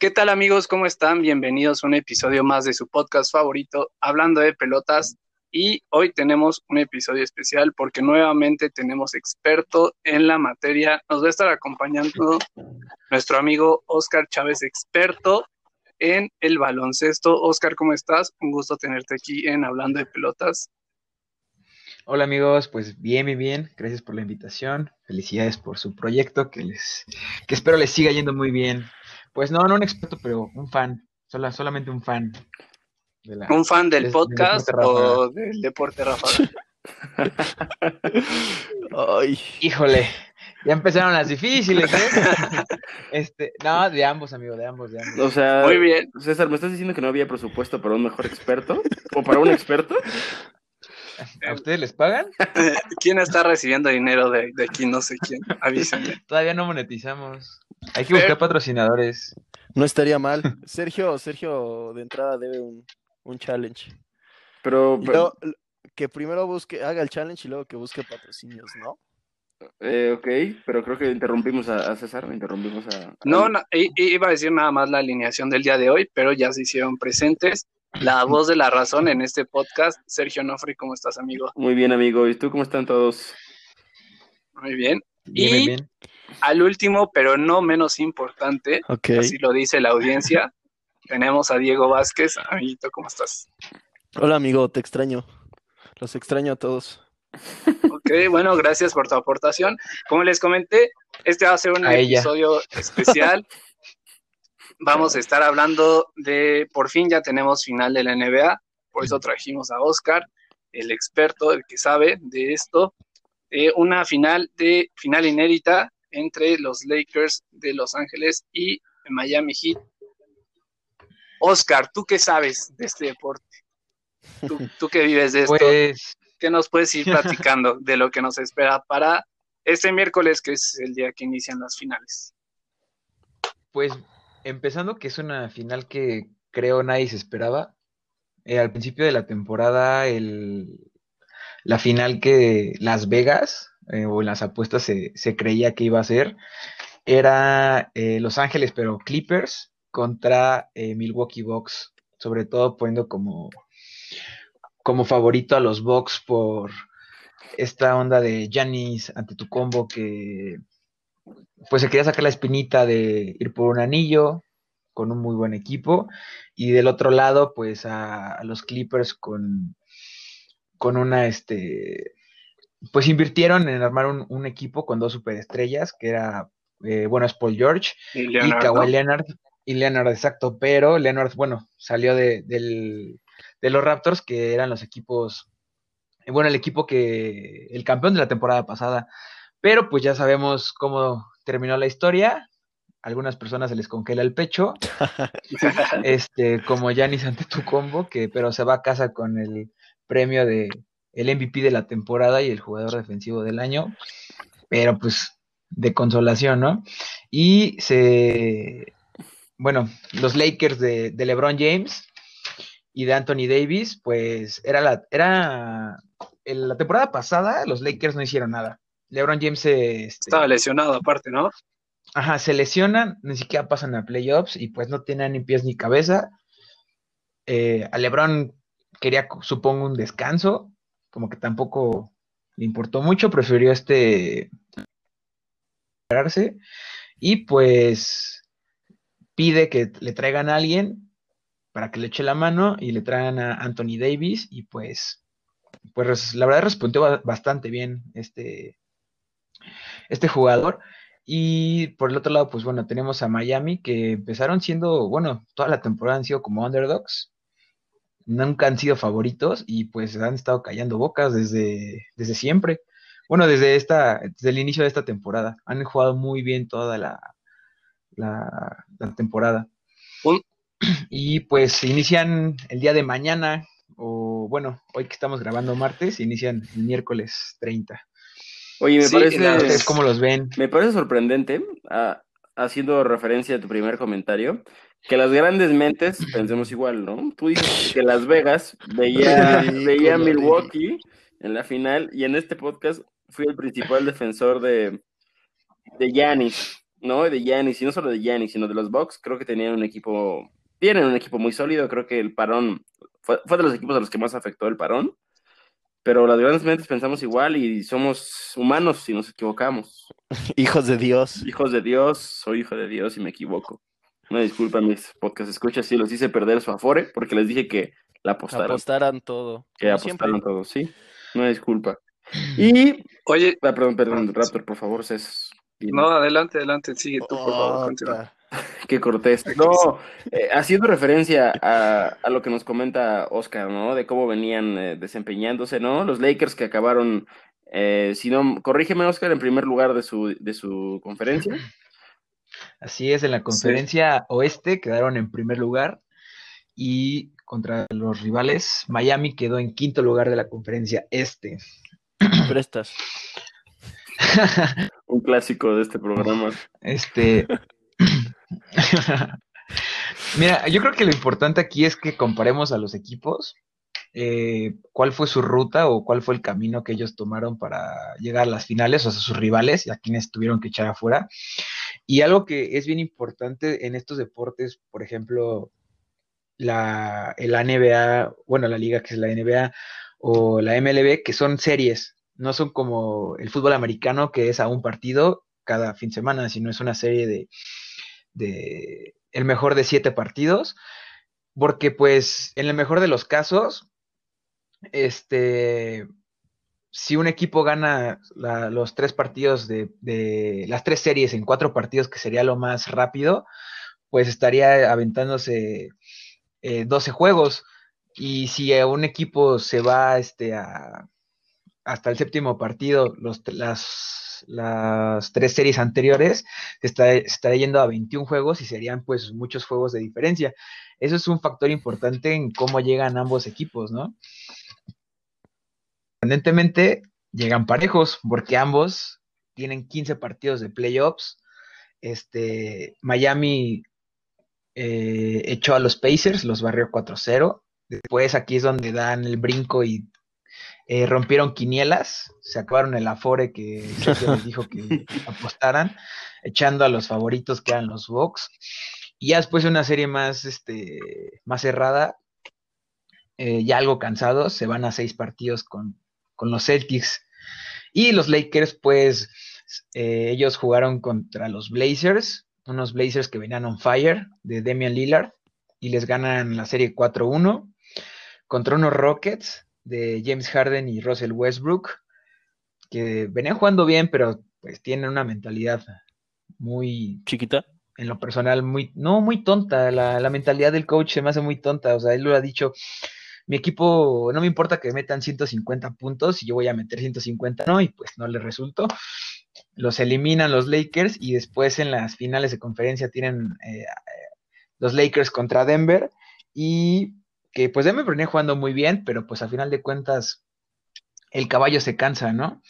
¿Qué tal amigos? ¿Cómo están? Bienvenidos a un episodio más de su podcast favorito, Hablando de Pelotas. Y hoy tenemos un episodio especial porque nuevamente tenemos experto en la materia. Nos va a estar acompañando nuestro amigo Oscar Chávez, experto en el baloncesto. Oscar, ¿cómo estás? Un gusto tenerte aquí en Hablando de Pelotas. Hola amigos, pues bien, bien, bien. Gracias por la invitación. Felicidades por su proyecto que les, que espero les siga yendo muy bien. Pues no, no un experto, pero un fan, sola, solamente un fan. ¿Un fan del podcast o del deporte, Rafa? Ay. Híjole, ya empezaron las difíciles, ¿eh? este, no, de ambos, amigo, de ambos, de ambos. O sea, muy bien. César, ¿me estás diciendo que no había presupuesto para un mejor experto? ¿O para un experto? ¿A ustedes les pagan? ¿Quién está recibiendo dinero de, de aquí? No sé quién. Avísenme. Todavía no monetizamos. Hay que buscar patrocinadores. No estaría mal. Sergio, Sergio de entrada debe un, un challenge. Pero, que primero busque, haga el challenge y luego que busque patrocinios, ¿no? Eh, ok, pero creo que interrumpimos a, César, interrumpimos a... No, no, iba a decir nada más la alineación del día de hoy, pero ya se hicieron presentes. La voz de la razón en este podcast. Sergio Nofri, ¿cómo estás, amigo? Muy bien, amigo. ¿Y tú cómo están todos? Muy bien. y al último, pero no menos importante, así lo dice la audiencia, tenemos a Diego Vázquez. Amiguito, ¿cómo estás? Hola, amigo, te extraño. Los extraño a todos. Ok, bueno, gracias por tu aportación. Como les comenté, este va a ser un episodio especial. Vamos a estar hablando de, por fin ya tenemos final de la NBA, por eso trajimos a Oscar, el experto, el que sabe de esto, eh, una final de final inédita entre los Lakers de Los Ángeles y Miami Heat. Oscar, ¿tú qué sabes de este deporte? Tú, que vives de esto, pues... ¿qué nos puedes ir platicando de lo que nos espera para este miércoles, que es el día que inician las finales? Pues empezando que es una final que creo nadie se esperaba. Eh, al principio de la temporada, el, la final que Las Vegas eh, o en las apuestas se, creía que iba a ser, era eh, Los Ángeles, pero Clippers contra Milwaukee Bucks, sobre todo poniendo como, como favorito a los Bucks por esta onda de Janis ante tu combo que pues se quería sacar la espinita de ir por un anillo con un muy buen equipo y del otro lado pues a, los Clippers con con una este pues invirtieron en armar un, equipo con dos superestrellas, que era, eh, bueno, es Paul George y, Kawhi Leonard. Y Leonard, exacto, pero Leonard, bueno, salió de, los Raptors, que eran los equipos, bueno, el equipo que, el campeón de la temporada pasada. Pero pues ya sabemos cómo terminó la historia. algunas personas se les congela el pecho, este, como Yanis ante tu combo, que pero se va a casa con el premio de, el MVP de la temporada y el jugador defensivo del año, pero pues de consolación, ¿no? Y se, bueno, los Lakers de, LeBron James y de Anthony Davis, pues era la, era, en la temporada pasada los Lakers no hicieron nada. LeBron James este, estaba lesionado aparte, ¿no? Ajá, se lesionan, ni siquiera pasan a playoffs y pues no tienen ni pies ni cabeza. Eh, a LeBron quería, supongo, un descanso como que tampoco le importó mucho, prefirió este y pues pide que le traigan a alguien para que le eche la mano y le traigan a Anthony Davis y pues pues la verdad respondió bastante bien este este jugador y por el otro lado pues bueno tenemos a Miami que empezaron siendo bueno toda la temporada han sido como underdogs nunca han sido favoritos y pues han estado callando bocas desde, desde siempre. Bueno, desde esta, desde el inicio de esta temporada. Han jugado muy bien toda la, la, temporada. Y pues inician el día de mañana, o bueno, hoy que estamos grabando martes, inician el miércoles 30. Oye, me parece. ¿Cómo los ven? Me parece sorprendente, ah, haciendo referencia a tu primer comentario, que las grandes mentes pensemos igual, ¿no? Tú dices que Las Vegas veía, veía Milwaukee en la final y en este podcast fui el principal defensor de de Giannis. No, de Giannis, y no solo de Giannis, sino de los Bucks, creo que tenían un equipo, tienen un equipo muy sólido, creo que el parón fue, fue de los equipos a los que más afectó el parón, pero las grandes mentes pensamos igual y somos humanos si nos equivocamos. Hijos de Dios. Hijos de Dios, soy hijo de Dios y me equivoco. No disculpa mis podcast escuchas si los hice perder su afore porque les dije que la apostaran. Apostaran todo. Que apostaran todo, sí. No disculpa. Y. Oye. Ah, perdón, perdón, Raptor, por favor, Cés. No, adelante, adelante, sigue tú, por favor, continúa. Qué cortés. No, eh, haciendo referencia a, a, lo que nos comenta Oscar, ¿no? De cómo venían eh, desempeñándose, ¿no? Los Lakers que acabaron, eh, si no, corrígeme, Oscar, en primer lugar de su, de su conferencia. Así es, en la conferencia sí. oeste quedaron en primer lugar y contra los rivales, Miami quedó en quinto lugar de la conferencia este. Prestas. Un clásico de este programa. Este. Mira, yo creo que lo importante aquí es que comparemos a los equipos, eh, cuál fue su ruta o cuál fue el camino que ellos tomaron para llegar a las finales, o sea, sus rivales y a quienes tuvieron que echar afuera. Y algo que es bien importante en estos deportes, por ejemplo, la, la NBA, bueno, la liga que es la NBA o la MLB, que son series, no son como el fútbol americano que es a un partido cada fin de semana, sino es una serie de, de el mejor de siete partidos, porque pues en el mejor de los casos, este, si un equipo gana los tres partidos de, de, las tres series en cuatro partidos, que sería lo más rápido, pues estaría aventándose eh, 12 juegos. Y si un equipo se va este, a, hasta el séptimo partido, los, las, las tres series anteriores, está, está yendo a 21 juegos y serían pues muchos juegos de diferencia. Eso es un factor importante en cómo llegan ambos equipos, ¿no? Sorprendentemente, llegan parejos, porque ambos tienen 15 partidos de playoffs. Este, Miami eh, echó a los Pacers, los barrió 4-0. Después aquí es donde dan el brinco y eh, rompieron quinielas, se acabaron el afore que Sergio les dijo que apostaran, echando a los favoritos que eran los Bucks. Y ya después de una serie más, este, más cerrada, eh, ya algo cansados, se van a seis partidos con, con los Celtics. Y los Lakers, pues, eh, ellos jugaron contra los Blazers, unos Blazers que venían on fire de Damian Lillard, y les ganan la serie 4-1 contra unos Rockets de James Harden y Russell Westbrook, que venían jugando bien, pero pues tienen una mentalidad muy chiquita. En lo personal, muy, no muy tonta. La, la, mentalidad del coach se me hace muy tonta. O sea, él lo ha dicho. Mi equipo, no me importa que metan 150 puntos y yo voy a meter 150, no, y pues no le resultó. Los eliminan los Lakers y después en las finales de conferencia tienen eh, los Lakers contra Denver y que pues Denver venía jugando muy bien, pero pues a final de cuentas el caballo se cansa, ¿no?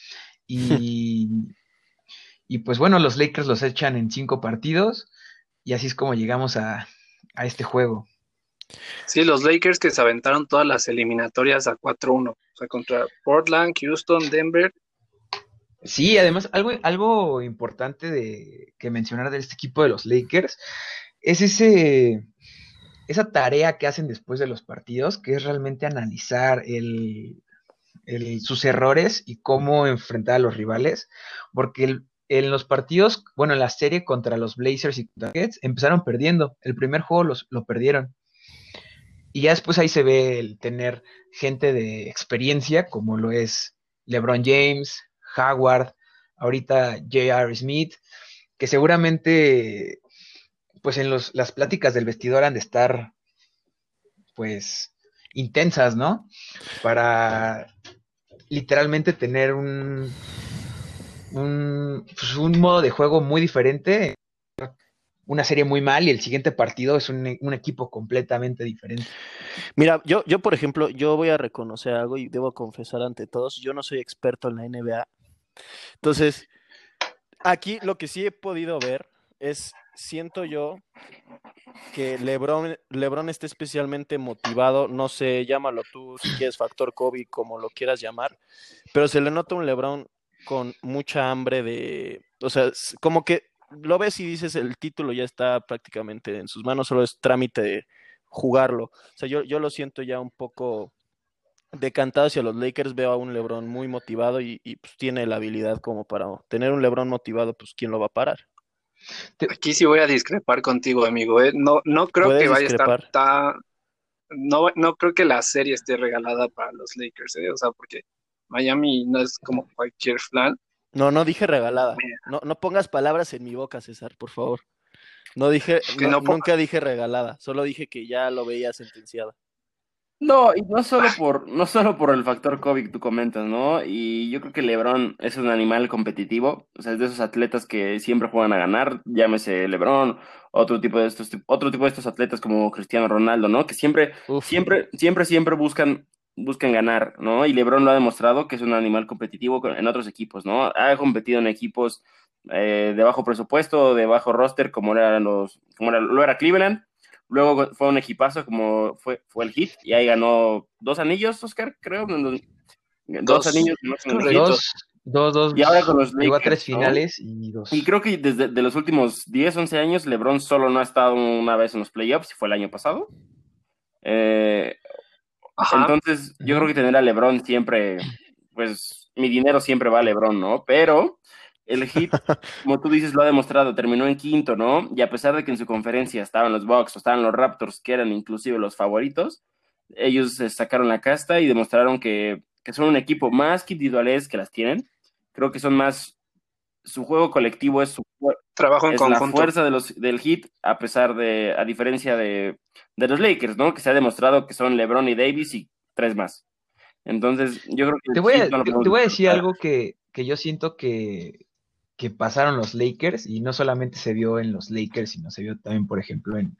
Y, y pues bueno, los Lakers los echan en cinco partidos y así es como llegamos a, a este juego. Sí, los Lakers que se aventaron todas las eliminatorias a 4-1, o sea, contra Portland, Houston, Denver. Sí, además, algo, algo importante de que mencionar de este equipo de los Lakers es ese, esa tarea que hacen después de los partidos, que es realmente analizar sus errores y cómo enfrentar a los rivales, porque en los partidos, bueno, en la serie contra los Blazers y Nuggets, empezaron perdiendo. El primer juego los, lo perdieron. Y ya después ahí se ve el tener gente de experiencia, como lo es LeBron James, Howard, ahorita J.R. Smith, que seguramente pues en los, las pláticas del vestidor han de estar, pues, intensas, ¿no? Para literalmente tener un, un, pues un modo de juego muy diferente, una serie muy mal y el siguiente partido es un, un, equipo completamente diferente. Mira, yo, yo, por ejemplo, yo voy a reconocer algo y debo confesar ante todos, yo no soy experto en la NBA. Entonces, aquí lo que sí he podido ver es siento yo que Lebron, Lebron está especialmente motivado, no sé, llámalo tú si quieres factor COVID, como lo quieras llamar, pero se le nota un Lebron con mucha hambre de, o sea, como que lo ves y dices el título ya está prácticamente en sus manos, solo es trámite de jugarlo. O sea, yo, yo lo siento ya un poco decantado hacia los Lakers, veo a un LeBron muy motivado y, pues, tiene la habilidad como para tener un LeBron motivado, pues ¿quién lo va a parar? Aquí sí voy a discrepar contigo, amigo. ¿eh? No, no creo que vaya a estar tan... No, no creo que la serie esté regalada para los Lakers, ¿eh? o sea, porque Miami no es como cualquier flan. No, no dije regalada. No, no pongas palabras en mi boca, César, por favor. No dije, nunca dije regalada, solo dije que ya lo veía sentenciada. No, y no solo por, no solo por el factor COVID que tú comentas, ¿no? Y yo creo que LeBron es un animal competitivo, o sea, es de esos atletas que siempre juegan a ganar, llámese LeBron, otro tipo de estos, otro tipo de estos atletas como Cristiano Ronaldo, ¿no? Que siempre, siempre, siempre, siempre buscan, buscan ganar, ¿no? Y LeBron lo ha demostrado que es un animal competitivo en otros equipos, ¿no? Ha competido en equipos eh, de bajo presupuesto, de bajo roster, como eran los, como era, lo era Cleveland Luego fue un equipazo como fue, fue el hit y ahí ganó dos anillos, Oscar, creo. Dos, anillos. Dos, dos, dos. Y ahora con los Llegó a tres finales y dos. Y creo que desde de los últimos 10, 11 años, LeBron solo no ha estado una vez en los playoffs, y fue el año pasado. Eh, entonces, yo creo que tener a LeBron siempre, pues mi dinero siempre va a LeBron, ¿no? Pero el hit, como tú dices, lo ha demostrado, terminó en quinto, ¿no? Y a pesar de que en su conferencia estaban los Bucks o estaban los Raptors, que eran inclusive los favoritos, ellos sacaron la casta y demostraron que, son un equipo más que individuales que las tienen. Creo que son más, su juego colectivo es su trabajo en es la fuerza de los, del hit, a pesar de, a diferencia de, de los Lakers, ¿no? Que se ha demostrado que son LeBron y Davis y tres más. Entonces, yo creo que... Te voy a, te voy a decir algo que, que yo siento que, que pasaron los Lakers y no solamente se vio en los Lakers, sino se vio también, por ejemplo, en,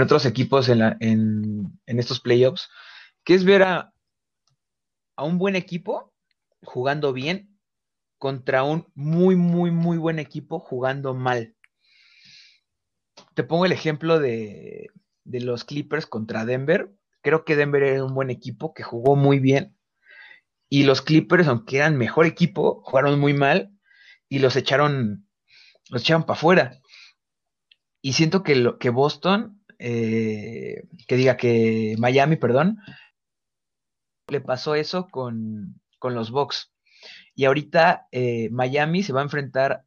otros equipos en, en, estos playoffs, que es ver a, a un buen equipo jugando bien contra un muy, muy, muy buen equipo jugando mal. Te pongo el ejemplo de, de los Clippers contra Denver. Creo que Denver era un buen equipo que jugó muy bien. Y los Clippers, aunque eran mejor equipo, jugaron muy mal y los echaron, los echaron para afuera. Y siento que, lo, que Boston, eh, que diga que Miami, perdón, le pasó eso con, los Bucks. Y ahorita eh, Miami se va a enfrentar.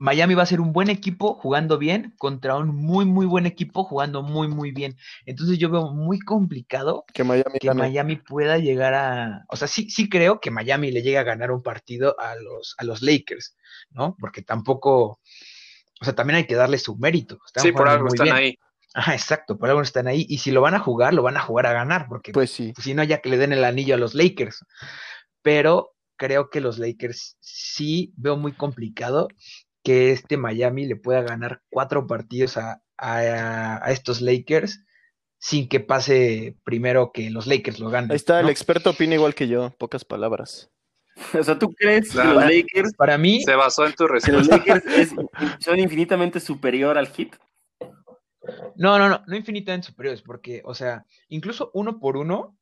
Miami va a ser un buen equipo jugando bien contra un muy, muy buen equipo jugando muy, muy bien. Entonces yo veo muy complicado que Miami, que Miami pueda llegar a. O sea, sí, sí creo que Miami le llegue a ganar un partido a los, a los Lakers, ¿no? Porque tampoco. O sea, también hay que darle su mérito. sí, por algo están ahí. Ajá, exacto, por algo están ahí. Y si lo van a jugar, lo van a jugar a ganar, porque pues sí. si no, ya que le den el anillo a los Lakers. Pero creo que los Lakers sí veo muy complicado que este Miami le pueda ganar cuatro partidos a, estos Lakers sin que pase primero que los Lakers lo ganen. Ahí está, el experto opina igual que yo, pocas palabras. O sea, ¿tú crees que los Lakers... Para mí... Se basó en tu respuesta. los Lakers son infinitamente superior al hit? No, no, no, no infinitamente superiores, porque, o sea, incluso uno por uno,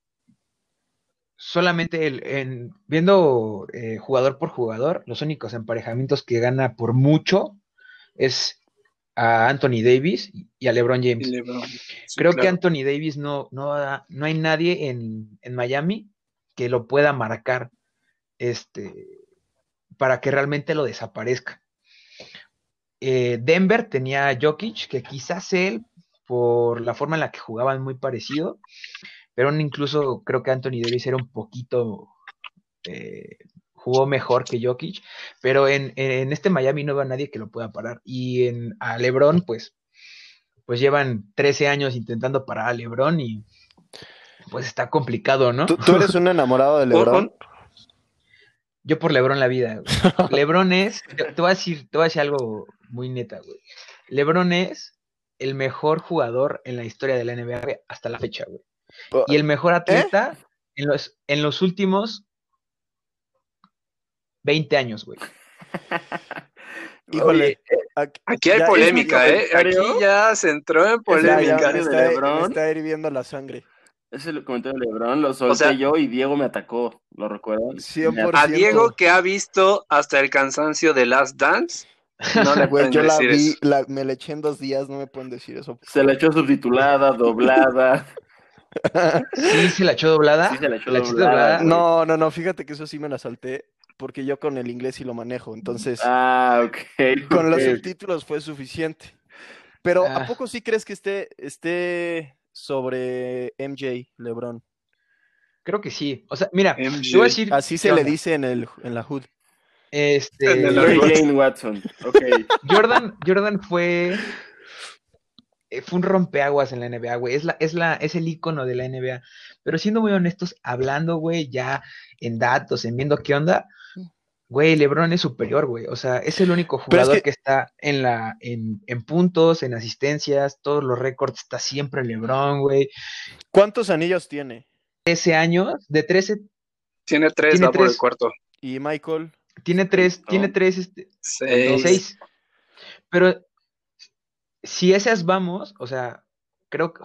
solamente el, en, viendo eh, jugador por jugador, los únicos emparejamientos que gana por mucho es a Anthony Davis y a LeBron James. Creo que Anthony Davis no, no, no hay nadie en, en, Miami que lo pueda marcar este, para que realmente lo desaparezca. Eh, Denver tenía a Jokic, que quizás él, por la forma en la que jugaban muy parecido, pero incluso creo que Anthony Davis era un poquito, eh, jugó mejor que Jokic, pero en, este Miami no va nadie que lo pueda parar. Y en, a Lebron, pues, pues llevan 13 años intentando parar a Lebron y pues está complicado, ¿no? ¿Tú, eres un enamorado de Lebron? Yo por Lebron la vida. Lebron es, te voy a decir, te voy a decir algo muy neta, güey. Lebron es el mejor jugador en la historia de la NBA hasta la fecha, güey. Y el mejor ¿Eh? atleta en, los, en los últimos 20 años, güey. Híjole, aquí hay polémica, ¿eh? Aquí ya se entró en polémica. de Lebron. está hirviendo la sangre. Ese es el comentario de Lebron, lo solté yo y Diego me atacó, ¿lo recuerdan? A Diego que ha visto hasta el cansancio de Last Dance, No le Güey, yo la vi, me la eché en dos días, no me pueden decir eso. Se la echó subtitulada, doblada. ¿Sí se la echó doblada? Sí se la echó doblada. No, no, no, fíjate que eso sí me la salté porque yo con el inglés sí lo manejo, entonces. Ah. Con los subtítulos fue suficiente. Pero ¿a ah. poco sí crees que esté, esté sobre MJ, LeBron? Creo que sí. O sea, mira, decir, así se le dice en, el, en la HUD. Este, Jane Watson. Okay. Jordan, Jordan fue fue un rompeaguas en la NBA, güey. Es, la, es, la, es el icono de la NBA. Pero siendo muy honestos, hablando, güey, ya en datos, en viendo qué onda, güey, LeBron es superior, güey. O sea, es el único jugador que... está en, la, en, en, puntos, en asistencias, todos los récords, está siempre LeBron, güey. ¿Cuántos anillos tiene? 13 años, de 13. Tiene 3, va por el cuarto. ¿Y Michael? Tiene 3, tiene 3, este, 6. Pero si esas vamos, o sea, creo que.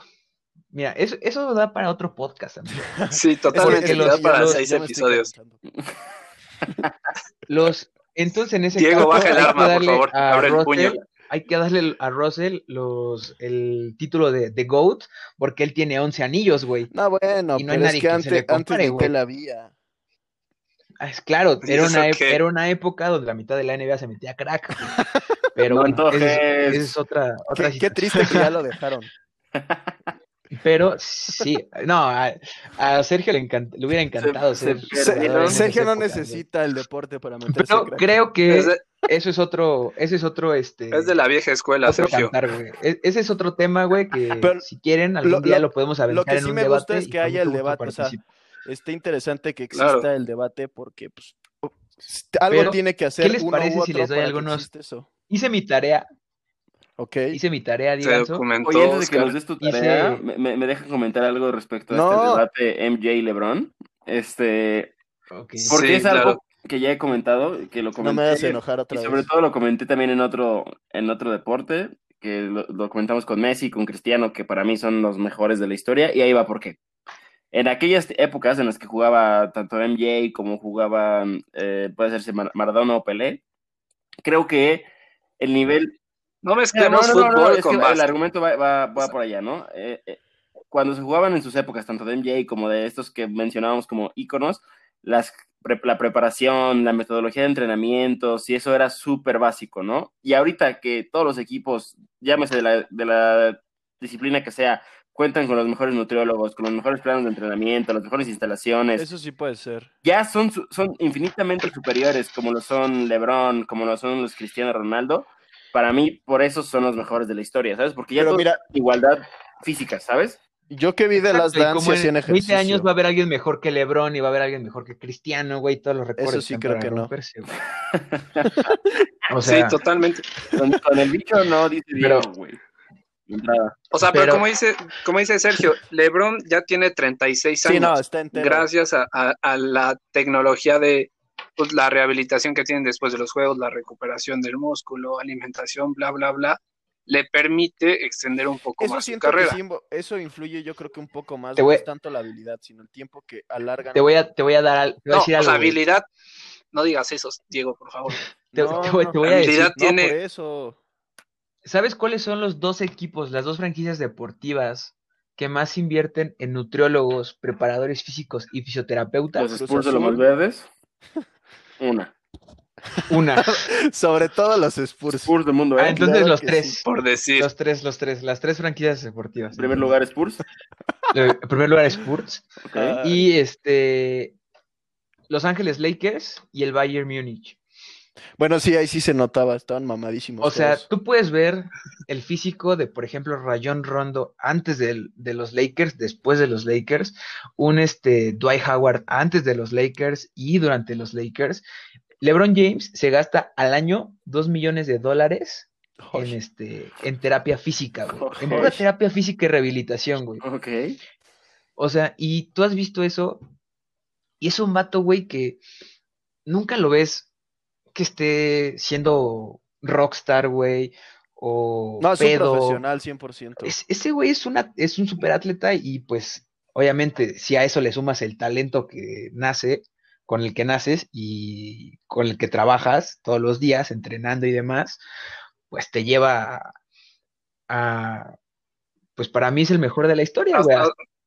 Mira, eso, eso da para otro podcast también. Sí, totalmente. da para seis episodios. Los, entonces, en ese Diego, baja el arma, por favor. Abre el puño. Hay que darle a Russell los, el título de, de GOAT porque él tiene 11 anillos, güey. No, bueno, y no hay nadie es que, antes, le compare, antes la había. Ah, es claro, era una, era una época donde la mitad de la NBA se metía crack. Pero bueno, esa es, otra, otra qué, triste que ya lo dejaron. Pero sí, no, a, Sergio le, le, hubiera encantado ser. Sergio no necesita el deporte para meterse. Pero creo que eso es otro, ese es otro, este. Es de la vieja escuela, Sergio. E, ese es otro tema, güey, que si quieren algún día lo, podemos aventar Lo que sí me gusta es que haya el debate, o sea, está interesante que exista el debate porque pues, algo tiene que hacer. ¿Qué les parece si les doy algunos? Hice mi tarea. Ok. Hice mi tarea, Oye, antes de que nos des tu tarea, me, me dejan comentar algo respecto a este debate MJ y LeBron. Este. Porque es algo que ya he comentado, que lo comenté. No me hagas enojar otra y sobre todo lo comenté también en otro, en otro deporte, que lo, lo, comentamos con Messi, con Cristiano, que para mí son los mejores de la historia, y ahí va por qué en aquellas épocas en las que jugaba tanto MJ como jugaba, eh, puede ser Maradona o Pelé, creo que el nivel... No mezclemos no, fútbol con El argumento va, por allá, ¿no? Eh, eh, cuando se jugaban en sus épocas, tanto de MJ como de estos que mencionábamos como íconos, las, la preparación, la metodología de entrenamientos, y eso era súper básico, ¿no? Y ahorita que todos los equipos, llámese de la, de la disciplina que sea, cuentan con los mejores nutriólogos, con los mejores planos de entrenamiento, las mejores instalaciones. Eso sí puede ser. Ya son, son infinitamente superiores, como lo son LeBron, como lo son los Cristiano Ronaldo. Para mí, por eso son los mejores de la historia, ¿sabes? Porque ya mira, igualdad física, ¿sabes? Yo que vi de las danzas en, en 20 años va a haber alguien mejor que LeBron y va a haber alguien mejor que Cristiano, güey, todos los recuerdos. Eso sí creo que no. o sea, sí, totalmente. Con, el bicho no dice bien, güey. O sea, pero, como dice, como dice Sergio, LeBron ya tiene 36 años. gracias a, la tecnología de pues, la rehabilitación que tienen después de los juegos, la recuperación del músculo, alimentación, bla, bla, bla, le permite extender un poco más su carrera. eso influye, yo creo que un poco más, no es tanto la habilidad, sino el tiempo que alargan. Te voy a, te voy a dar no, decir algo, habilidad, no digas eso, Diego, por favor. Te, voy a decir, tiene, eso ¿Sabes cuáles son los dos equipos, las dos franquicias deportivas que más invierten en nutriólogos, preparadores físicos y fisioterapeutas? Los Spurs de los más verdes. Una. Una. Sobre todo los Spurs. Spurs del mundo. ¿eh? Ah, entonces los tres. por decir. Los tres, los tres. Las tres franquicias deportivas. En primer lugar Spurs. En primer lugar Spurs. Y este. Los Ángeles Lakers y el Bayern Múnich. Bueno, sí, ahí sí se notaba, estaban mamadísimos. O sea, tú puedes ver el físico de, por ejemplo, Rayon Rondo antes de, los Lakers, después de los Lakers, un este Dwight Howard antes de los Lakers y durante los Lakers. LeBron James se gasta al año dos millones de dólares en este en terapia física, güey. En pura terapia física y rehabilitación, güey. Ok. O sea, y tú has visto eso, y es un vato, güey, que nunca lo ves que esté siendo rockstar, güey, o No, es un profesional 100%. ese güey es, una, es un superatleta y pues obviamente si a eso le sumas el talento que nace con el que naces y con el que trabajas todos los días, entrenando y demás, pues te lleva a, pues para mí es el mejor de la historia,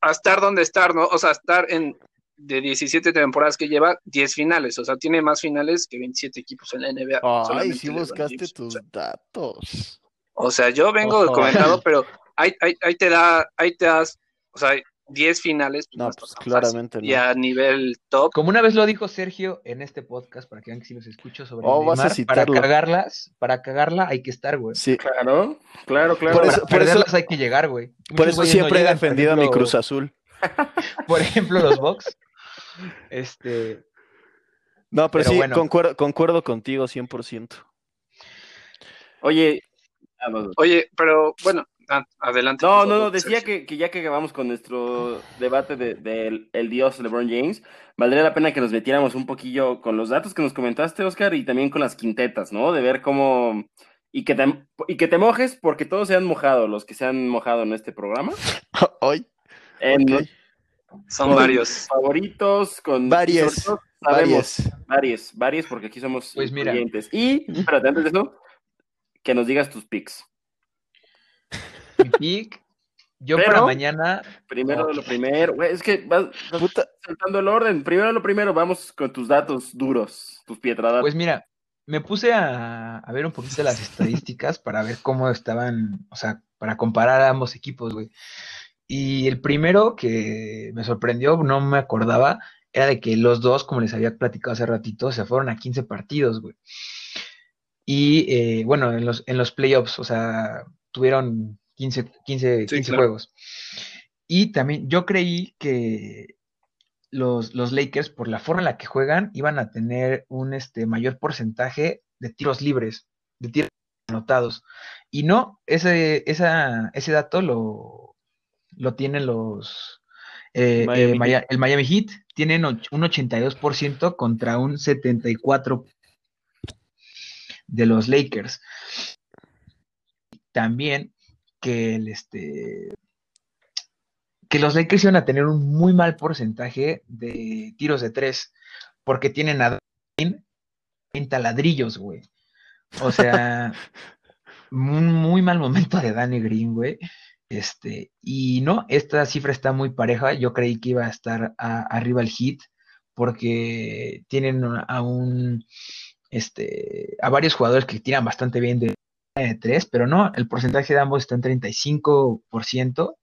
A, estar donde estar, ¿no? O sea, estar en de 17 temporadas que lleva, 10 finales, o sea, tiene más finales que 27 equipos en la NBA. Ay, si buscaste tus datos. O sea, yo vengo comentado, pero ahí, ahí, te da, ahí te das, o sea, 10 finales. Pues, no, pues claramente no. Y a nivel top. Como una vez lo dijo Sergio en este podcast, para que vean que si los escucho sobre oh, vas a para cagarlas, para cagarla hay que estar, güey. Sí. Claro, claro, claro. Por eso, perderlas hay que llegar, güey. Por eso siempre he defendido a mi Cruz Azul. por ejemplo, los Bucks. Este... No, pero, sí, concuerdo, concuerdo contigo 100%. Oye, Oye, pero bueno, adelante. No, no, no, decía que, ya que acabamos con nuestro debate del de, el dios LeBron James, valdría la pena que nos metiéramos un poquillo con los datos que nos comentaste, Oscar, y también con las quintetas, ¿no? De ver cómo... Y que te, y que te mojes porque todos se han mojado, los que se han mojado en este programa. Hoy. Son varios. Favoritos, con... Varios. Sabemos, varios. varios, porque aquí somos pues mira. Y, espérate, antes de eso, que nos digas tus picks. Mi pick, yo para mañana. Primero lo primero, es que vas, saltando el orden. Primero lo primero, vamos con tus datos duros, tus pietradas. Pues mira, me puse a, a, ver un poquito las estadísticas para ver cómo estaban, o sea, para comparar a ambos equipos, güey. Y el primero que me sorprendió, no me acordaba, era de que los dos, como les había platicado hace ratito, se fueron a 15 partidos, güey. Y eh, bueno, en los, en los playoffs, o sea, tuvieron 15, 15, juegos. Y también yo creí que los, los, Lakers, por la forma en la que juegan, iban a tener un este, mayor porcentaje de tiros libres, de tiros anotados. Y no, ese, esa, ese dato lo, lo tienen los... Eh, eh, el Miami Heat tienen un 82% contra un 74% de los Lakers. También que el este que los Lakers iban a tener un muy mal porcentaje de tiros de tres, porque tienen a 30 ladrillos, güey. O sea, un muy mal momento de Danny Green, güey. Este, y no, esta cifra está muy pareja. Yo creí que iba a estar arriba el hit, porque tienen a un este, a varios jugadores que tiran bastante bien de, tres, pero no, el porcentaje de ambos está en 35%.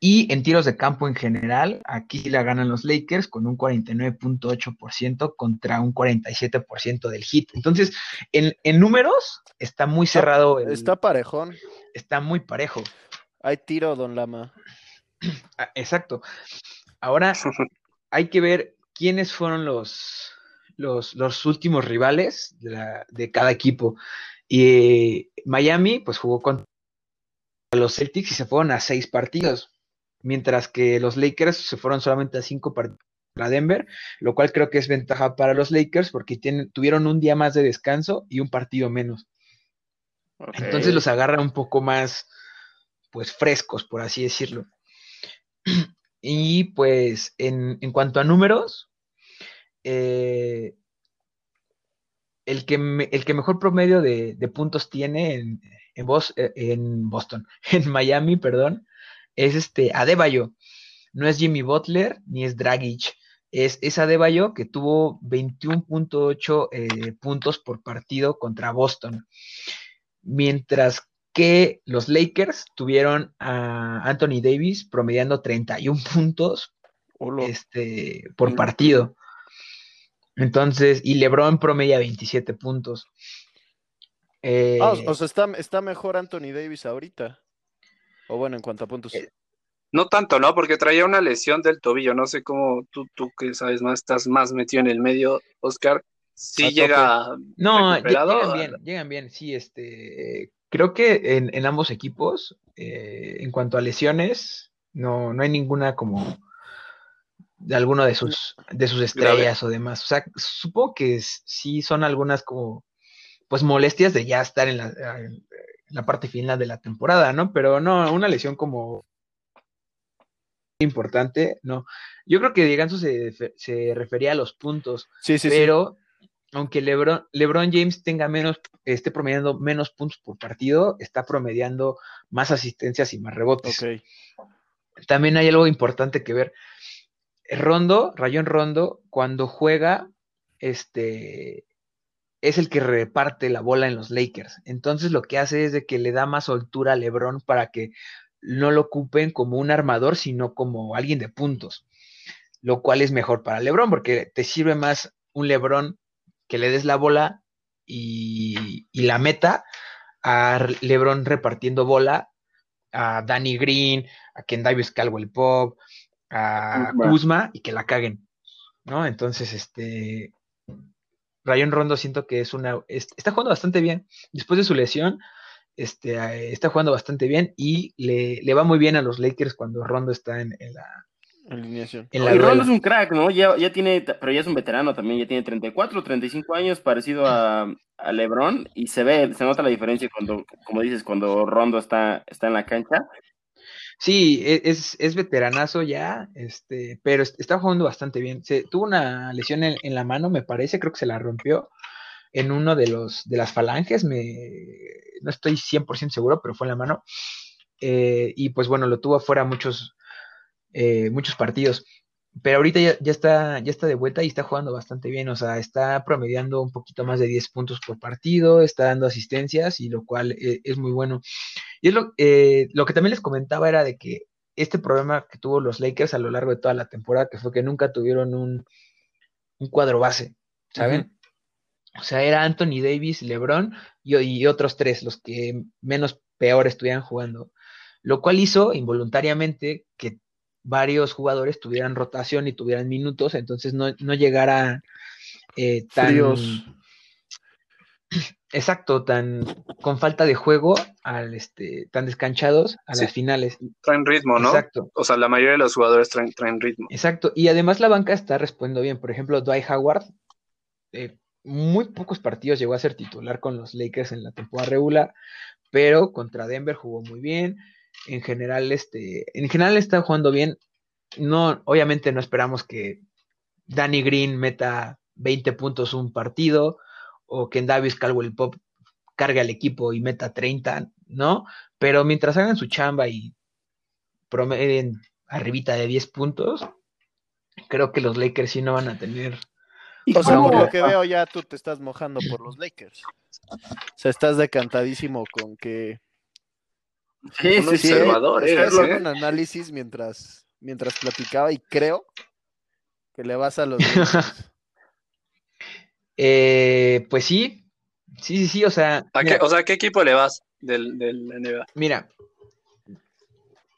Y en tiros de campo en general, aquí la ganan los Lakers con un 49.8% contra un 47% del hit. Entonces, en, números está muy cerrado. está parejón. Está muy parejo. Hay tiro, don Lama. Ah, exacto. Ahora hay que ver quiénes fueron los, los, últimos rivales de, cada equipo. Y Miami, pues jugó contra los Celtics y se fueron a seis partidos, mientras que los Lakers se fueron solamente a cinco partidos para Denver, lo cual creo que es ventaja para los Lakers porque tienen, tuvieron un día más de descanso y un partido menos. Entonces los agarra un poco más, pues frescos, por así decirlo. Y pues en, en cuanto a números, eh, el, que el que mejor promedio de, puntos tiene en, en, eh, en, Boston, en Miami, perdón, es este Adebayo. No es Jimmy Butler ni es Dragic. Es, es Adebayo que tuvo 21.8 eh, puntos por partido contra Boston. Mientras que los Lakers tuvieron a Anthony Davis promediando 31 puntos este, por partido. Entonces, y LeBron promedia 27 puntos. Eh, ah, o sea, está, está, mejor Anthony Davis ahorita. O bueno, en cuanto a puntos. Eh, no tanto, ¿no? Porque traía una lesión del tobillo. No sé cómo tú, tú que sabes más, estás más metido en el medio, Oscar. Sí llega. No, llegan bien, llegan bien. Sí, este. Creo que en, en ambos equipos, eh, en cuanto a lesiones, no, no hay ninguna como de alguno de sus, de sus estrellas o demás. O sea, supongo que sí son algunas como, pues molestias de ya estar en la, en la parte final de la temporada, ¿no? Pero no, una lesión como importante, no. Yo creo que Diganzo se, se refería a los puntos, sí, sí, pero aunque Lebron, LeBron James tenga menos, esté promediando menos puntos por partido, está promediando más asistencias y más rebotes. También hay algo importante que ver. Rondo, Rayón Rondo, cuando juega, este, es el que reparte la bola en los Lakers. Entonces lo que hace es de que le da más soltura a LeBron para que no lo ocupen como un armador, sino como alguien de puntos. Lo cual es mejor para LeBron porque te sirve más un LeBron que le des la bola y, la meta a LeBron repartiendo bola a Danny Green, a Ken Davis Caldwell Pop, a Kuzma y que la caguen. ¿No? Entonces, este, Rayon Rondo siento que es una, está jugando bastante bien. Después de su lesión, este, eh, está jugando bastante bien y le, va muy bien a los Lakers cuando Rondo está en, la alineación. y Rondo es un crack, ¿no? Ya, ya tiene, pero ya es un veterano también, ya tiene 34, 35 años, parecido a, a LeBron, y se ve, se nota la diferencia cuando, como dices, cuando Rondo está, está en la cancha. Sí, e, es, es, veteranazo ya, este, pero está jugando bastante bien. Se, tuvo una lesión en, la mano, me parece, creo que se la rompió en uno de los de las falanges, me, no estoy 100% seguro, pero fue en la mano. Eh, y pues bueno, lo tuvo afuera muchos, eh, muchos partidos pero ahorita ya, está, ya está de vuelta y está jugando bastante bien, o sea, está promediando un poquito más de 10 puntos por partido, está dando asistencias y lo cual eh, es muy bueno. Y es lo, eh, lo que también les comentaba era de que este problema que tuvo los Lakers a lo largo de toda la temporada, que fue que nunca tuvieron un, cuadro base, ¿saben? O sea, era Anthony Davis, LeBron y, y otros tres, los que menos peor estuvieran jugando, lo cual hizo involuntariamente que varios jugadores tuvieran rotación y tuvieran minutos, entonces no, no llegara eh, tan... Exacto, tan con falta de juego, al este, tan descanchados a las finales. Traen ritmo, ¿no? Exacto. O sea, la mayoría de los jugadores traen, traen ritmo. Exacto. Y además la banca está respondiendo bien. Por ejemplo, Dwight Howard, eh, muy pocos partidos llegó a ser titular con los Lakers en la temporada regular, pero contra Denver jugó muy bien en general, este, en general está jugando bien. No, obviamente no esperamos que Danny Green meta 20 puntos un partido o que en Davis Caldwell Pop cargue al equipo y meta 30, ¿no? Pero mientras hagan su chamba y promedien arribita de 10 puntos, creo que los Lakers sí no van a tener. O sea, por lo que veo ya tú te estás mojando por los Lakers. O sea, estás decantadísimo con que Sí, sí, sí. Salvador, ¿eh? un análisis mientras, mientras platicaba y creo que le vas a los. eh, pues sí, sí, sí, sí, o sea. ¿A qué, o sea, ¿qué equipo le vas del, del NBA? Mira.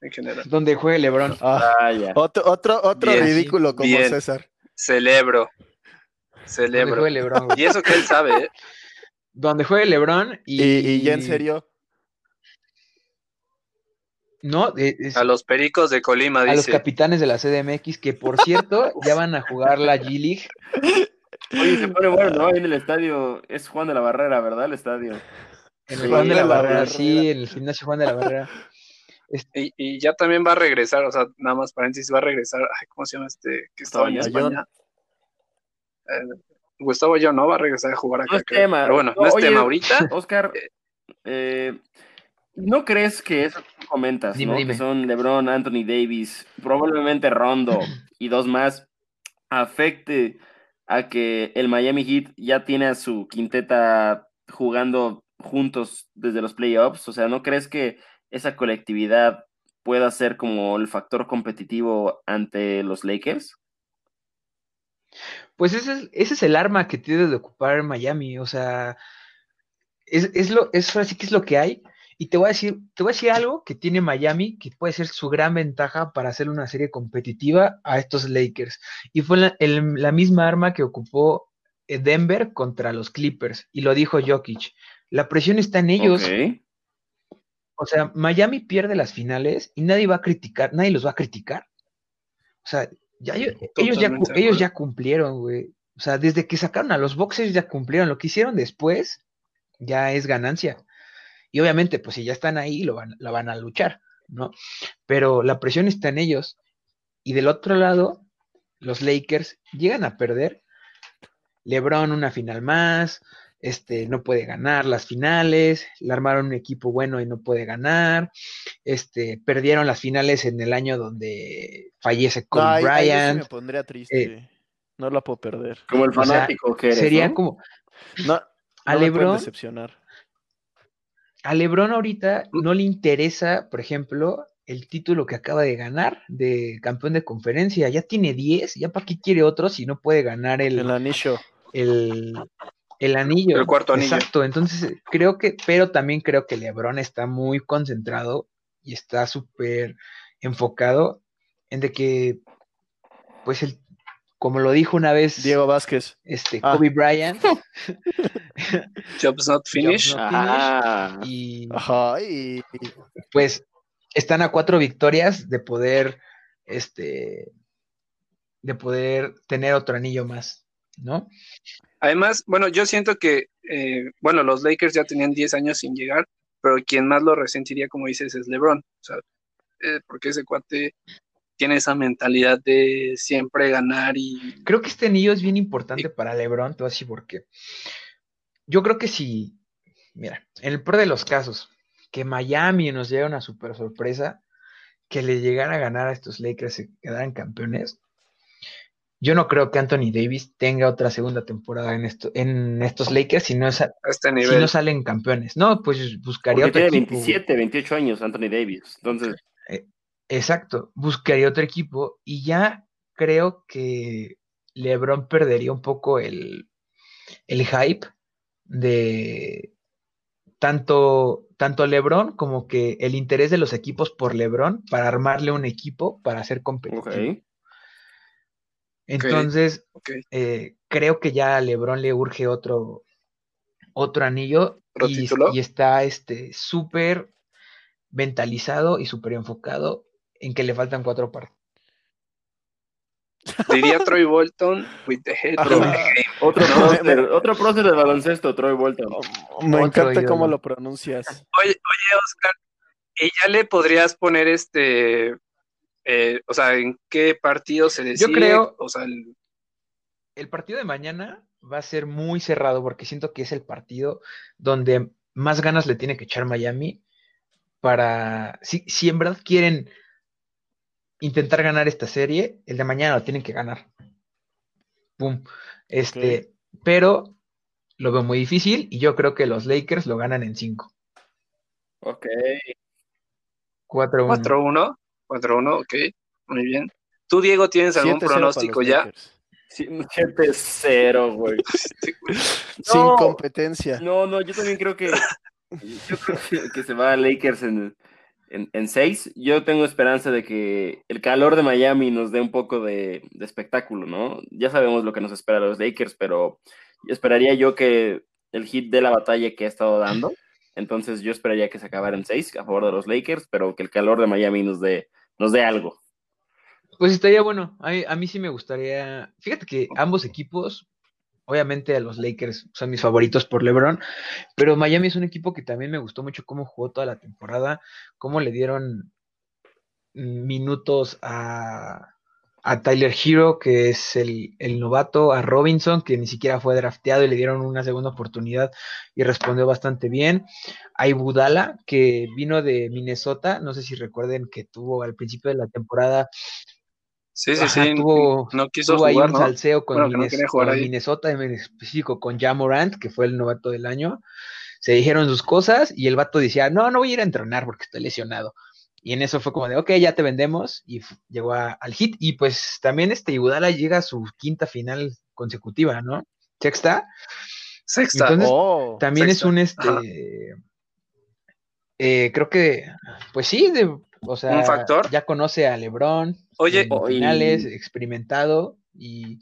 En general. Donde juegue LeBron. Ah, ah, otro otro, otro ridículo como César. Celebro. Celebro. Lebron, y eso que él sabe, ¿eh? Donde juegue LeBron y, y ya en serio, no, a los Pericos de Colima, dice. A los capitanes de la CDMX, que por cierto, ya van a jugar la G-League. Oye, se pone bueno, ¿no? Ahí en el estadio, es Juan de la Barrera, ¿verdad? El estadio. En el Juan de la, Barrera, sí, en el gimnasio Juan de la Barrera. Este y, ya también va a regresar, o sea, nada más paréntesis, va a regresar, ¿cómo se llama este? Que estaba en España. Eh, Gustavo yo no va a regresar a jugar acá. No es tema. Pero bueno, no es tema ahorita. Oscar, eh, eh ¿No crees que eso que comentas, ¿no? que son LeBron, Anthony Davis, probablemente Rondo y dos más, afecte a que el Miami Heat ya tiene a su quinteta jugando juntos desde los playoffs? O sea, ¿no crees que esa colectividad pueda ser como el factor competitivo ante los Lakers? Pues ese es, ese es el arma que tiene de ocupar Miami, o sea, es, es lo, es así que es lo que hay y te voy a decir, te voy a decir algo que tiene Miami, que puede ser su gran ventaja para hacer una serie competitiva a estos Lakers. Y fue la, misma arma que ocupó eh, Denver contra los Clippers. Y lo dijo Jokic. La presión está en ellos. O sea, Miami pierde las finales y nadie va a criticar, nadie los va a criticar. O sea, ya, ellos, ya, ellos ya cumplieron, güey. O sea, desde que sacaron a los boxers ya cumplieron. Lo que hicieron después ya es ganancia. Y obviamente, pues si ya están ahí, lo van, la van a luchar, ¿no? Pero la presión está en ellos. Y del otro lado, los Lakers llegan a perder. LeBron una final más, este, no puede ganar las finales, le armaron un equipo bueno y no puede ganar, este, perdieron las finales en el año donde fallece Kobe Bryant. me pondría triste, eh, no la puedo perder. Como el fanático que eres, Sería como... No, a LeBron... decepcionar. A LeBron ahorita mm. no le interesa, por ejemplo, el título que acaba de ganar de campeón de conferencia. Ya tiene 10, ya para qué quiere otro si no puede ganar el, el anillo. El, el anillo. El cuarto anillo. Exacto, entonces creo que, pero también creo que Lebron está muy concentrado y está súper enfocado en de que, pues, el, como lo dijo una vez Diego Vázquez, este, ah. Kobe Bryant. Jobs not finished. Ah. y, y, pues están a cuatro victorias de poder, este, de poder tener otro anillo más, ¿no? Además, bueno, yo siento que, eh, bueno, los Lakers ya tenían 10 años sin llegar, pero quien más lo resentiría, como dices, es LeBron, o sea, eh, porque ese cuate tiene esa mentalidad de siempre ganar y... Creo que este anillo es bien importante para LeBron, todo así porque yo creo que si, mira, en el peor de los casos, que Miami nos llegue una super sorpresa, que le llegara a ganar a estos Lakers y quedaran campeones, yo no creo que Anthony Davis tenga otra segunda temporada en, esto, en estos Lakers si no, este si no salen campeones. No, pues buscaría otro tiene 27, 28 años Anthony Davis. Entonces. Eh, exacto, buscaría otro equipo y ya creo que LeBron perdería un poco el, el hype de tanto, tanto LeBron como que el interés de los equipos por LeBron para armarle un equipo para ser competitivo. Entonces, eh, creo que ya a Lebron le urge otro, otro anillo y, y, está este súper mentalizado y súper enfocado en que le faltan cuatro partes. Diría Troy Bolton with the head Otro, otro prócer de baloncesto, Troy Bolton. Me encanta cómo lo pronuncias. Oye, oye, Oscar, ¿y ya le podrías poner este eh, o sea, ¿en qué partido se decide? Yo creo, o sea, el... partido de mañana va a ser muy cerrado porque siento que es el partido donde más ganas le tiene que echar Miami para, si, si en verdad quieren intentar ganar esta serie, el de mañana lo tienen que ganar. Pum. Este, pero lo veo muy difícil y yo creo que los Lakers lo ganan en 5. Ok. 4-1. 4-1. 4-1, ok, muy bien. ¿Tú, Diego, tienes algún pronóstico ya? 7-0, güey. Sin competencia. No, no, yo también creo que, yo creo que, se va a Lakers en, en, seis. Yo tengo esperanza de que el calor de Miami nos dé un poco de, espectáculo, ¿no? Ya sabemos lo que nos espera a los Lakers, pero esperaría yo que el hit de la batalla que ha estado dando. Entonces yo esperaría que se acabara en seis a favor de los Lakers, pero que el calor de Miami nos dé nos dé algo. Pues estaría bueno. A, mí sí me gustaría. Fíjate que ambos equipos, obviamente a los Lakers son mis favoritos por LeBron, pero Miami es un equipo que también me gustó mucho cómo jugó toda la temporada, cómo le dieron minutos a, a Tyler Hero, que es el, novato, a Robinson, que ni siquiera fue drafteado y le dieron una segunda oportunidad y respondió bastante bien. A Ibudala, que vino de Minnesota, no sé si recuerden que tuvo al principio de la temporada. Sí, sí, sí. Tuvo, no quiso ahí un salseo con, Minnesota, en específico con Jamorant, que fue el novato del año. Se dijeron sus cosas y el vato decía, no, no voy a ir a entrenar porque estoy lesionado. Y en eso fue como de, ok, ya te vendemos. Y llegó al hit. Y pues también este Iguodala llega a su quinta final consecutiva, ¿no? Sexta. Sexta. Entonces, oh, también es un este. Eh, creo que, pues sí, de, o sea, ¿Un factor? ya conoce a LeBron. Oye, finales, experimentado. Y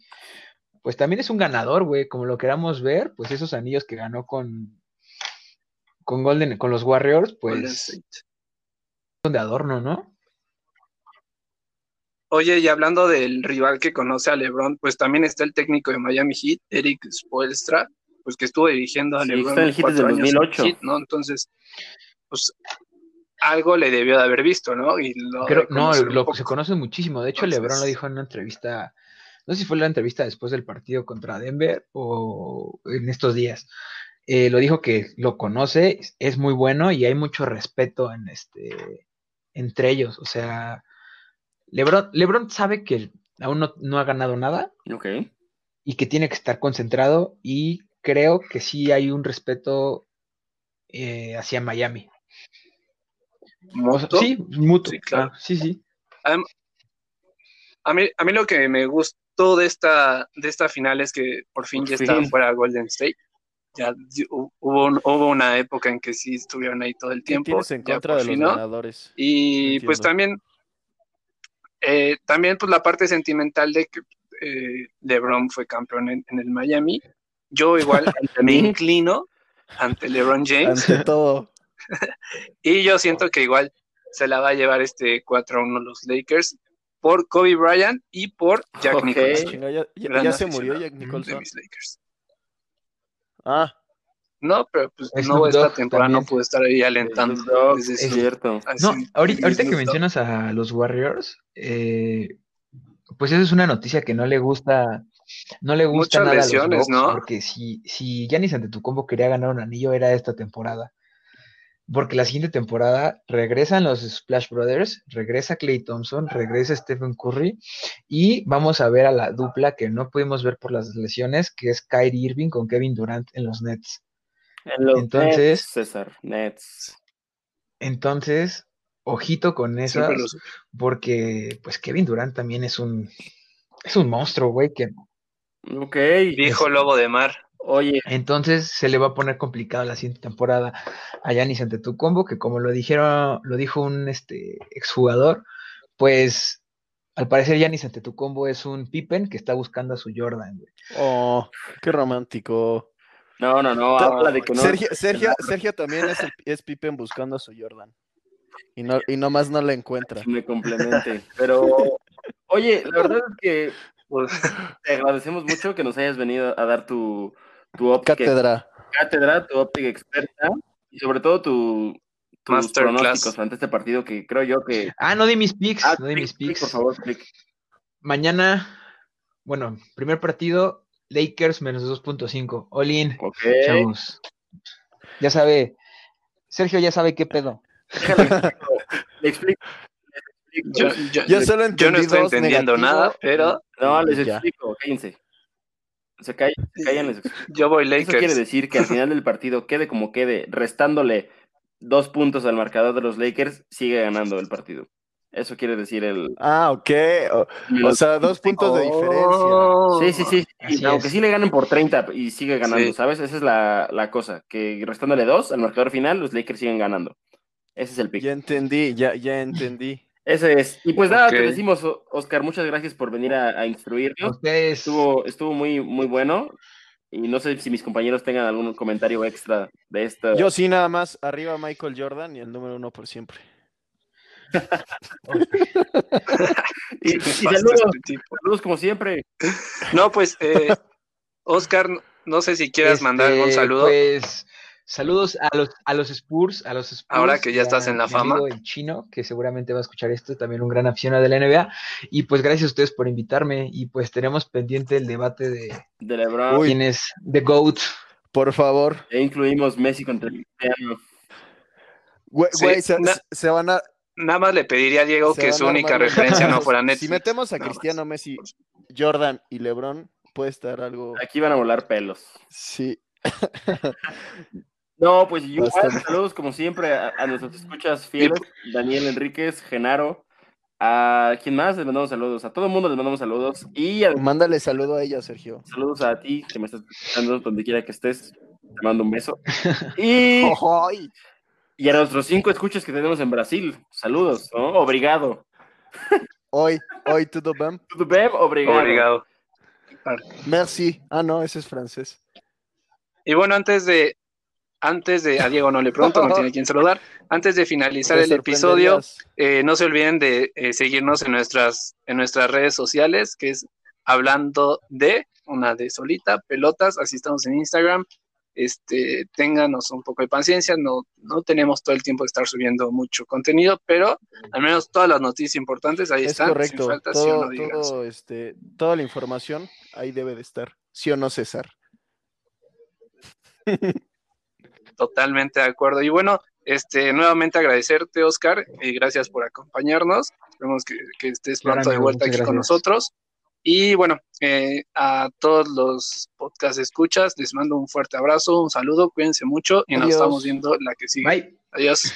pues también es un ganador, güey. Como lo queramos ver, pues esos anillos que ganó con, con Golden, con los Warriors, pues de adorno, ¿no? Oye, y hablando del rival que conoce a LeBron, pues también está el técnico de Miami Heat, Eric Spoelstra, pues que estuvo dirigiendo a LeBron está el Heat desde 2008, ¿no? Entonces, pues algo le debió de haber visto, ¿no? Y lo no, lo, se conoce muchísimo. De hecho, LeBron lo dijo en una entrevista, no sé si fue la entrevista después del partido contra Denver o en estos días. Eh, lo dijo que lo conoce, es muy bueno y hay mucho respeto en este entre ellos. O sea, LeBron, LeBron sabe que aún no, ha ganado nada. Y que tiene que estar concentrado. Y creo que sí hay un respeto eh, hacia Miami. ¿Mutuo? Sí, mutuo. Sí, claro. sí, sí. A mí, a mí lo que me gustó de esta, de esta final es que por fin ya está fuera Golden State. Ya hubo, hubo una época en que sí estuvieron ahí todo el tiempo. tienes en contra de los ganadores? Y pues también, eh, también pues la parte sentimental de que eh, LeBron fue campeón en, el Miami. Yo igual me inclino ante LeBron James. Ante todo. y yo siento que igual se la va a llevar este 4-1 los Lakers por Kobe Bryant y por Jack Nicholson. Ya, se murió Jack Nicholson. Ah. No, pero pues no esta temporada no pude estar ahí alentando. es cierto. No, ahorita, que mencionas a los Warriors, eh, pues esa es una noticia que no le gusta, no le gusta nada a los ¿no? porque si, si Giannis combo quería ganar un anillo era esta temporada. Porque la siguiente temporada regresan los Splash Brothers, regresa Clay Thompson, regresa Stephen Curry y vamos a ver a la dupla que no pudimos ver por las lesiones, que es Kyrie Irving con Kevin Durant en los Nets. En los entonces, Nets, César, Nets. Entonces, ojito con eso, porque pues Kevin Durant también es un es un monstruo, güey, que Ok. Viejo lobo de mar. Oye. Entonces se le va a poner complicado la siguiente temporada a Yanis ante tu combo, que como lo dijeron, lo dijo un este exjugador, pues al parecer Yanis ante tu combo es un Pippen que está buscando a su Jordan, Oh, qué romántico. No, no, no, habla de que no. Sergio, Sergio, Sergio también es, es Pippen buscando a su Jordan. Y, no, y nomás no la encuentra. Me complemente. Pero, oye, la verdad es que pues, te agradecemos mucho que nos hayas venido a dar tu, tu óptica. Cátedra. Cátedra, tu óptica experta y sobre todo tu, tus pronósticos ante este partido que creo yo que. Ah, no di mis picks. Ah, no di mis picks. Por favor, click. Mañana, bueno, primer partido, Lakers menos 2.5. All in. Ok. Chavos. Ya sabe, Sergio ya sabe qué pedo. Le explico. Yo, yo, solo yo no estoy entendiendo nada, pero. No, les explico, cállense. Se callan, se les Yo voy Lakers. Eso quiere decir que al final del partido, quede como quede, restándole dos puntos al marcador de los Lakers, sigue ganando el partido. Eso quiere decir el. Ah, ok. O, sea, dos puntos de diferencia. Sí, sí, sí. aunque sí le ganen por 30 y sigue ganando, ¿sabes? Esa es la, la, cosa. Que restándole dos al marcador final, los Lakers siguen ganando. Ese es el pick. Ya entendí, ya, ya entendí. Ese es. Y pues nada, te decimos, Oscar, muchas gracias por venir a, instruirnos. Estuvo, estuvo muy, muy bueno. Y no sé si mis compañeros tengan algún comentario extra de esta. Yo sí, nada más. Arriba Michael Jordan y el número uno por siempre. y, saludos, saludos, como siempre. No, pues, eh, Oscar, no sé si quieras mandar algún este, saludo. Pues Saludos a los, a los Spurs, a los Spurs. Ahora que ya estás en la fama. El chino, que seguramente va a escuchar esto, también un gran aficionado de la NBA. Y pues gracias a ustedes por invitarme. Y pues tenemos pendiente el debate de, de LeBron. quién es The GOAT. Por favor. E incluimos Messi contra el Cristiano. Güey, se, van a. Nada más le pediría a Diego que su única referencia no fuera Netflix. Si metemos a Cristiano, Messi, Jordan y LeBron, puede estar algo. Aquí van a volar pelos. Sí. No, pues yo saludos como siempre a, nuestros escuchas fieles, Daniel Enríquez, Genaro, a quien más les mandamos saludos, a todo el mundo les mandamos saludos y mándale saludo a ella, Sergio. Saludos a ti que me estás escuchando donde quiera que estés, te mando un beso. Y, y a nuestros cinco escuchas que tenemos en Brasil, saludos, ¿no? Obrigado. Hoy, hoy, tudo bem? Tudo bem, obrigado. Obrigado. Merci. Ah, no, ese es francés. Y bueno, antes de, antes de, a Diego no le pregunto, no tiene quien saludar. Antes de finalizar el episodio, eh, no se olviden de eh, seguirnos en nuestras, en nuestras redes sociales, que es hablando de, una de solita, pelotas, así estamos en Instagram, este, ténganos un poco de paciencia, no, no tenemos todo el tiempo de estar subiendo mucho contenido, pero al menos todas las noticias importantes ahí están. Correcto, falta, todo, este, toda la información ahí debe de estar, sí o no César. Totalmente de acuerdo. Y bueno, este, nuevamente agradecerte, Oscar, y gracias por acompañarnos. Esperemos que, estés pronto de vuelta aquí con nosotros. Y bueno, eh, a todos los podcast escuchas, les mando un fuerte abrazo, un saludo, cuídense mucho y nos estamos viendo la que sigue. Bye. Adiós.